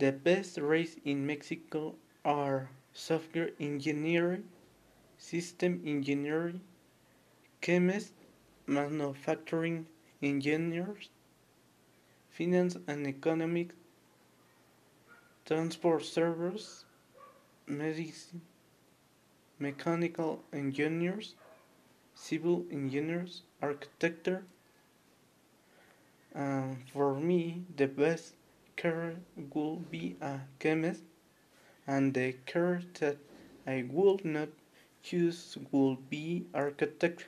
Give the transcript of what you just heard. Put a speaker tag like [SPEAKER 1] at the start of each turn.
[SPEAKER 1] The best race in Mexico are software engineering, system engineering, chemists, manufacturing engineers, finance and economics, transport servers, medicine, mechanical engineers, civil engineers, architecture. Um, for me, the best career would be a chemist, and the career that I would not choose would be architect